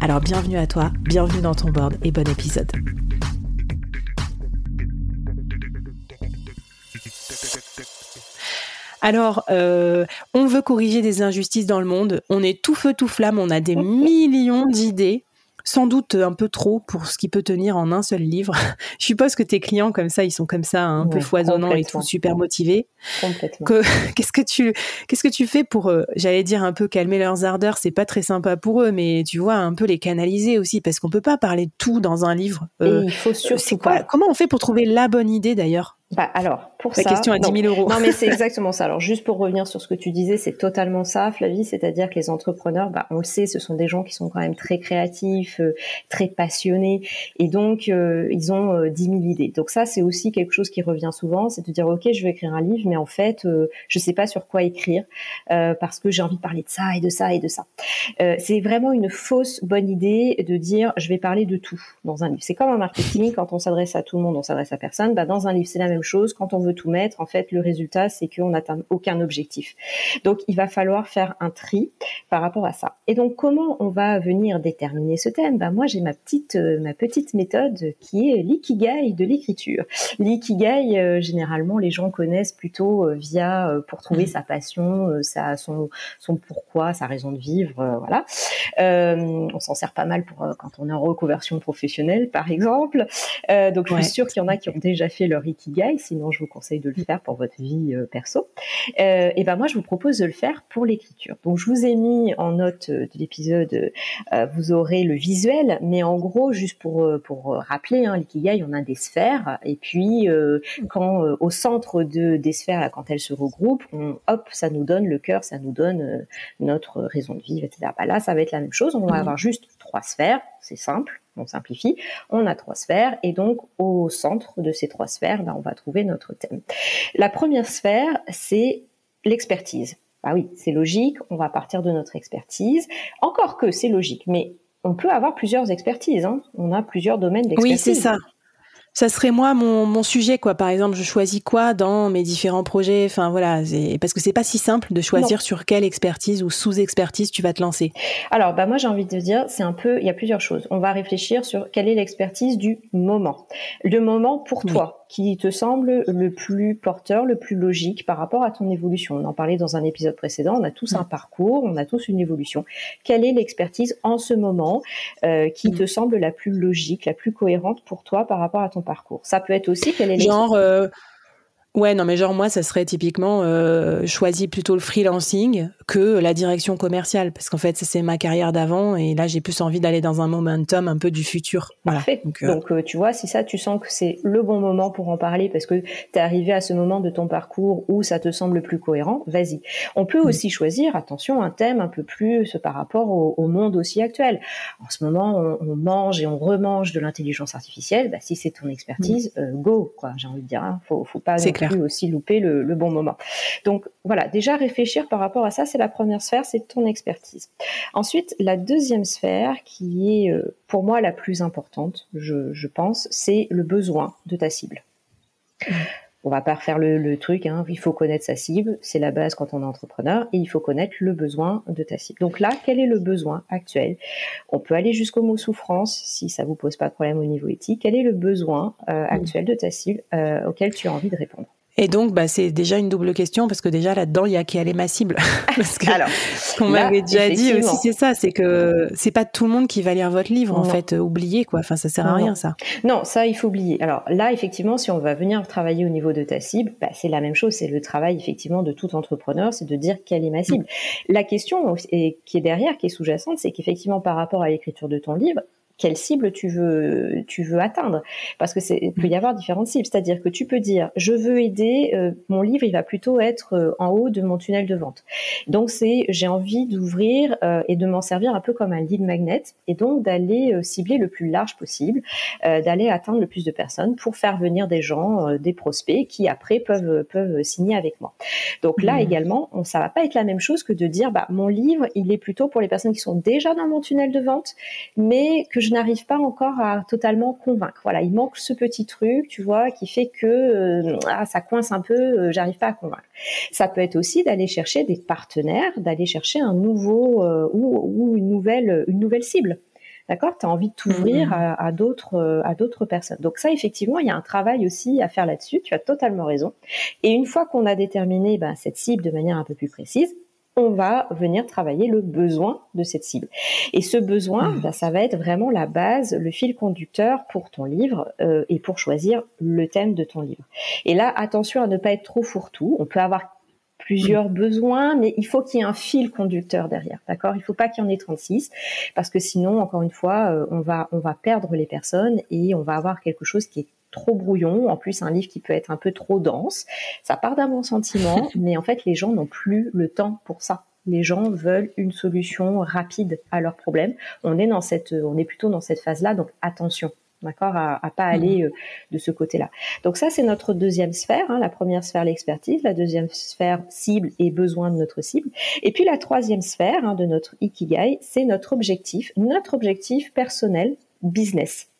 Alors bienvenue à toi, bienvenue dans ton board et bon épisode. Alors, euh, on veut corriger des injustices dans le monde. On est tout feu, tout flamme. On a des millions d'idées sans doute un peu trop pour ce qui peut tenir en un seul livre. Je suppose que tes clients comme ça, ils sont comme ça, un peu foisonnants et tout, super motivés. Complètement. qu'est-ce que tu, qu'est-ce que tu fais pour, euh, j'allais dire un peu calmer leurs ardeurs, c'est pas très sympa pour eux, mais tu vois un peu les canaliser aussi parce qu'on peut pas parler de tout dans un livre. Euh, il faut surtout quoi, Comment on fait pour trouver la bonne idée d'ailleurs? Bah, alors, pour La ça. question à 10 000 euros. Non, mais c'est exactement ça. Alors, juste pour revenir sur ce que tu disais, c'est totalement ça, Flavie. C'est-à-dire que les entrepreneurs, bah, on le sait, ce sont des gens qui sont quand même très créatifs, euh, très passionnés. Et donc, euh, ils ont euh, 10 000 idées. Donc, ça, c'est aussi quelque chose qui revient souvent. C'est de dire, OK, je vais écrire un livre, mais en fait, euh, je sais pas sur quoi écrire parce que j'ai envie de parler de ça et de ça et de ça. c'est vraiment une fausse bonne idée de dire, je vais parler de tout dans un livre. C'est comme un marketing. Quand on s'adresse à tout le monde, on s'adresse à personne. Bah, dans un livre, c'est la même chose. Quand on veut tout mettre, en fait, le résultat, c'est qu'on n'atteint aucun objectif. Donc, il va falloir faire un tri par rapport à ça. Et donc, comment on va venir déterminer ce thème? Ben, Moi, j'ai ma petite, euh, ma petite méthode qui est l'ikigai de l'écriture. L'ikigai, euh, généralement, les gens connaissent plutôt euh, via pour trouver sa passion, sa, son, son pourquoi, sa raison de vivre, voilà. on s'en sert pas mal pour quand on est en reconversion professionnelle, par exemple. donc, je suis sûre qu'il y en a qui ont déjà fait leur ikigai, sinon je vous conseille de le faire pour votre vie euh, perso. Euh, et ben moi, je vous propose de le faire pour l'écriture. Donc, je vous ai mis en note euh, de l'épisode, euh, vous aurez le visuel, mais en gros, juste pour pour rappeler, hein, l'ikigai, on a des sphères, et puis quand au centre de des sphères, là, quand elles se regroupent, on, hop, ça nous donne le cœur, ça nous donne notre raison de vivre, etc. Bah, là, ça va être la même chose. On va Mhm. avoir juste trois sphères, c'est simple. On simplifie. On a trois sphères et donc au centre de ces trois sphères, bah, on va trouver notre thème. La première sphère, c'est l'expertise. Ah oui, c'est logique, on va partir de notre expertise. Encore que c'est logique, mais on peut avoir plusieurs expertises. Hein. On a plusieurs domaines d'expertise. Oui, c'est ça. Ça serait moi mon, mon sujet quoi. Par exemple, je choisis quoi dans mes différents projets? Enfin voilà, parce que c'est pas si simple de choisir sur quelle expertise ou sous-expertise tu vas te lancer. Alors, bah moi j'ai envie de dire, c'est un peu, il y a plusieurs choses. On va réfléchir sur quelle est l'expertise du moment. Le moment pour Oui. toi, qui te semble le plus porteur, le plus logique par rapport à ton évolution. On en parlait dans un épisode précédent, on a tous Mm. un parcours, on a tous une évolution. Quelle est l'expertise en ce moment euh, qui Mm. te semble la plus logique, la plus cohérente pour toi par rapport à ton parcours? Ça peut être aussi quelle est Genre, euh, ouais, non, mais genre moi, ça serait typiquement euh, je choisis plutôt le freelancing que la direction commerciale, parce qu'en fait, c'est ma carrière d'avant, et là j'ai plus envie d'aller dans un momentum un peu du futur. Voilà. Parfait. Donc, euh, Donc, euh, tu vois, si ça, tu sens que c'est le bon moment pour en parler parce que tu es arrivé à ce moment de ton parcours où ça te semble plus cohérent, vas-y. On peut Mm. aussi choisir, attention, un thème un peu plus par rapport au, au monde aussi actuel. En ce moment, on, on mange et on remange de l'intelligence artificielle. Bah, si c'est ton expertise, euh, go, quoi. J'ai envie de dire, hein. faut, faut pas Mm. C'est non aussi louper le, le bon moment. Donc, voilà, déjà réfléchir par rapport à ça, c'est la première sphère, c'est ton expertise. Ensuite, la deuxième sphère, qui est euh, pour moi la plus importante, je, je pense, c'est le besoin de ta cible. On va pas refaire le, le truc, hein, il faut connaître sa cible, c'est la base quand on est entrepreneur, et il faut connaître le besoin de ta cible. Donc là, quel est le besoin actuel? On peut aller jusqu'au mot souffrance, si ça vous pose pas de problème au niveau éthique. Quel est le besoin euh, actuel de ta cible euh, auquel tu as envie de répondre? Et donc, bah, c'est déjà une double question parce que déjà là-dedans, il y a quelle est ma cible Parce que, Alors, qu'on m'avait déjà dit aussi, c'est ça, c'est que c'est pas tout le monde qui va lire votre livre, en fait. Oubliez, quoi. Enfin, ça sert à rien, ça. Non, ça, il faut oublier. Alors là, effectivement, si on va venir travailler au niveau de ta cible, bah, c'est la même chose. C'est le travail, effectivement, de tout entrepreneur, c'est de dire quelle est ma cible. La question qui est derrière, qui est sous-jacente, c'est qu'effectivement, par rapport à l'écriture de ton livre, quelle cible tu veux tu veux atteindre. Parce que c'est peut y avoir différentes cibles. C'est-à-dire que tu peux dire je veux aider euh, mon livre il va plutôt être euh, en haut de mon tunnel de vente. Donc c'est j'ai envie d'ouvrir euh, et de m'en servir un peu comme un lead magnet et donc d'aller cibler le plus large possible d'aller atteindre le plus de personnes pour faire venir des gens des prospects qui après peuvent peuvent signer avec moi. Donc là mmh. également on, ça va pas être la même chose que de dire bah mon livre il est plutôt pour les personnes qui sont déjà dans mon tunnel de vente mais que je n'arrive pas encore à totalement convaincre. Voilà, il manque ce petit truc, tu vois, qui fait que euh, ah, ça coince un peu, euh, j'arrive pas à convaincre. Ça peut être aussi d'aller chercher des partenaires, d'aller chercher un nouveau euh, ou, une nouvelle une nouvelle cible. D'accord? Tu as envie de t'ouvrir mmh. à, d'autres à d'autres personnes. Donc ça effectivement, il y a un travail aussi à faire là-dessus, tu as totalement raison. Et une fois qu'on a déterminé ben, cette cible de manière un peu plus précise, on va venir travailler le besoin de cette cible. Et ce besoin, mmh. bah, ça va être vraiment la base, le fil conducteur pour ton livre euh, et pour choisir le thème de ton livre. Et là, attention à ne pas être trop fourre-tout. On peut avoir plusieurs mmh. besoins, mais il faut qu'il y ait un fil conducteur derrière, d'accord? Il ne faut pas qu'il y en ait 36, parce que sinon, encore une fois, euh, on va on va perdre les personnes et on va avoir quelque chose qui est trop brouillon. En plus, un livre qui peut être un peu trop dense. Ça part d'un bon sentiment, mais en fait, les gens n'ont plus le temps pour ça. Les gens veulent une solution rapide à leurs problèmes. On est dans cette, on est plutôt dans cette phase-là, donc attention. D'accord, à, à, pas aller mmh. euh, de ce côté-là. Donc ça, c'est notre deuxième sphère. Hein. La première sphère, l'expertise. La deuxième sphère, cible et besoin de notre cible. Et puis la troisième sphère hein, de notre ikigai, c'est notre objectif, notre objectif personnel, business.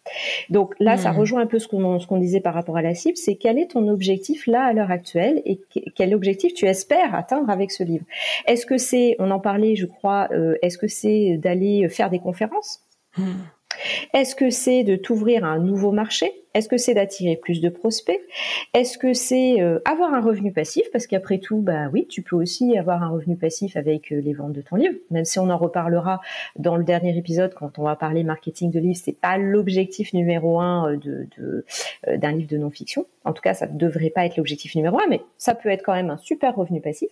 Donc là, ça hmm. rejoint un peu ce qu'on disait par rapport à la cible, c'est quel est ton objectif là à l'heure actuelle et quel objectif tu espères atteindre avec ce livre? Est-ce que c'est, on en parlait, je crois, euh, est-ce que c'est d'aller faire des conférences? Hmm. Est-ce que c'est de t'ouvrir à un nouveau marché? Est-ce que c'est d'attirer plus de prospects? Est-ce que c'est euh, avoir un revenu passif? Parce qu'après tout, bah oui, tu peux aussi avoir un revenu passif avec euh, les ventes de ton livre. Même si on en reparlera dans le dernier épisode quand on va parler marketing de livre, c'est pas l'objectif numéro un euh, de, d'un livre de non-fiction. En tout cas, ça ne devrait pas être l'objectif numéro un, mais ça peut être quand même un super revenu passif.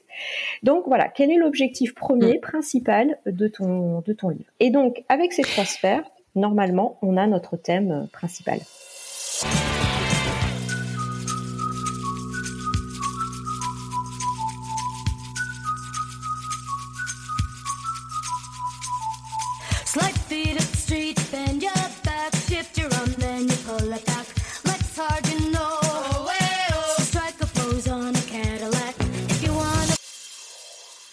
Donc voilà, quel est l'objectif premier, mm. principal de ton de ton livre? Et donc avec ces trois sphères, normalement, on a notre thème principal.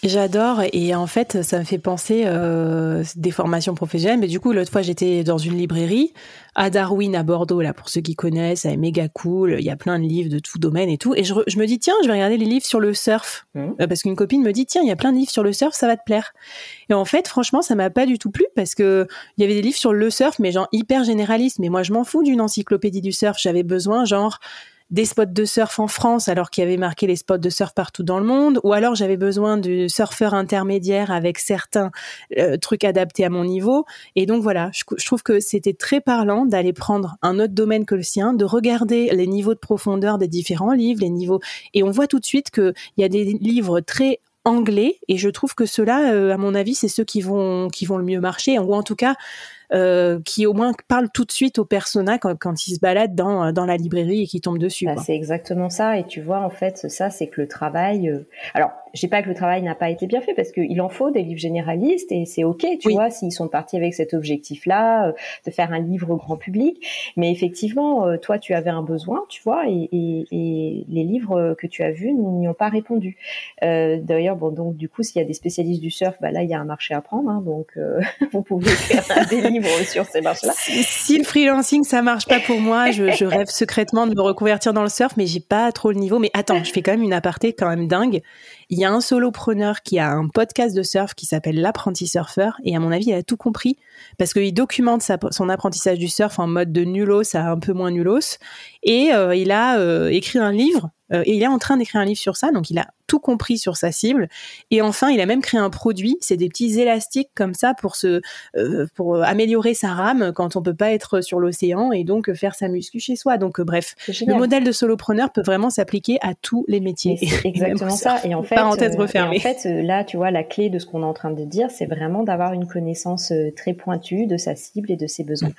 J'adore et en fait ça me fait penser euh, des formations professionnelles. Mais du coup l'autre fois j'étais dans une librairie à Darwin à Bordeaux là pour ceux qui connaissent, c'est méga cool. Il y a plein de livres de tout domaine et tout. Et je, me dis tiens je vais regarder les livres sur le surf mmh. euh, parce qu'une copine me dit tiens il y a plein de livres sur le surf ça va te plaire. Et en fait franchement ça m'a pas du tout plu parce que il y avait des livres sur le surf mais genre hyper généralistes. Mais moi je m'en fous d'une encyclopédie du surf. J'avais besoin genre des spots de surf en France alors qu'il y avait marqué les spots de surf partout dans le monde, ou alors j'avais besoin de surfeurs intermédiaires avec certains euh, trucs adaptés à mon niveau. Et donc voilà, je, trouve que c'était très parlant d'aller prendre un autre domaine que le sien, de regarder les niveaux de profondeur des différents livres, les niveaux, et on voit tout de suite qu'il y a des livres très anglais et je trouve que ceux-là, euh, à mon avis, c'est ceux qui vont qui vont le mieux marcher ou en tout cas euh, qui au moins parle tout de suite au persona quand, quand il se balade dans, dans la librairie et qui tombe dessus. Bah, c'est exactement ça. Et tu vois, en fait, ça, c'est que le travail. Euh, alors, je dis pas que le travail n'a pas été bien fait parce qu'il en faut des livres généralistes et c'est ok, tu vois, s'ils sont partis avec cet objectif-là, euh, de faire un livre grand public. Mais effectivement, toi, tu avais un besoin, tu vois, et, et, et les livres que tu as vus n'y ont pas répondu. Euh, D'ailleurs, bon, donc du coup, s'il y a des spécialistes du surf, bah là, il y a un marché à prendre. Hein, donc, vous pouvez faire des livres sur ces marches-là. Si, le freelancing ça marche pas pour moi, je, rêve secrètement de me reconvertir dans le surf, mais j'ai pas trop le niveau. Mais attends, je fais quand même une aparté quand même dingue. Il y a un solopreneur qui a un podcast de surf qui s'appelle l'apprenti surfeur et à mon avis il a tout compris parce qu'il documente son apprentissage du surf en mode de nulos à un peu moins nulos et euh, il a euh, écrit un livre et il est en train d'écrire un livre sur ça, donc il a tout compris sur sa cible. Et enfin, il a même créé un produit, c'est des petits élastiques comme ça pour se, pour améliorer sa rame quand on peut pas être sur l'océan et donc faire sa muscu chez soi. Donc bref, le modèle de solopreneur peut vraiment s'appliquer à tous les métiers. Exactement ça. Et en fait, parenthèse refermée. en fait, là, tu vois, la clé de ce qu'on est en train de dire, c'est vraiment d'avoir une connaissance très pointue de sa cible et de ses besoins.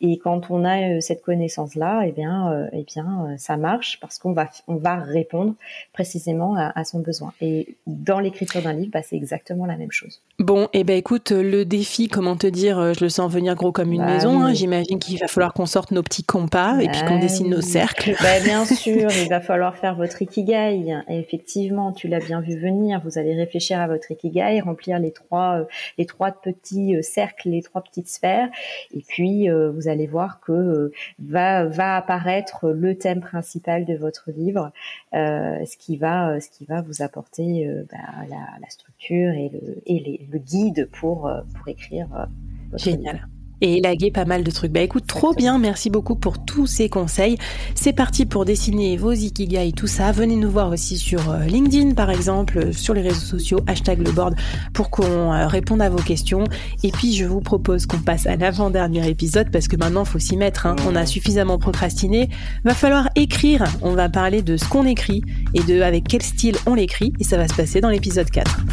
Et quand on a cette connaissance-là, eh bien, eh bien, ça marche parce qu'on va, on va répondre précisément à, son besoin. Et dans l'écriture d'un livre, bah, c'est exactement la même chose. Bon, et eh ben écoute, le défi, comment te dire, euh, je le sens venir gros comme une bah maison. Hein. J'imagine qu'il va falloir qu'on sorte nos petits compas et puis qu'on bah dessine nos cercles. Bien sûr, il va falloir faire votre ikigai. Et effectivement, tu l'as bien vu venir. Vous allez réfléchir à votre ikigai, remplir les trois, euh, les trois petits euh, cercles, les trois petites sphères. Et puis, vous allez voir que va, va apparaître le thème principal de votre livre, ce qui va, ce qui va vous apporter bah, la, structure et le, et le guide pour, pour écrire. Génial et élaguer pas mal de trucs. Bah écoute, trop bien, merci beaucoup pour tous ces conseils. C'est parti pour dessiner vos ikigai, tout ça. Venez nous voir aussi sur euh, LinkedIn par exemple, sur les réseaux sociaux, hashtag le board pour qu'on euh, réponde à vos questions. Et puis je vous propose qu'on passe à l'avant-dernier épisode parce que maintenant faut s'y mettre. Hein. On a suffisamment procrastiné. Va falloir écrire. On va parler de ce qu'on écrit et de avec quel style on l'écrit et ça va se passer dans l'épisode 4.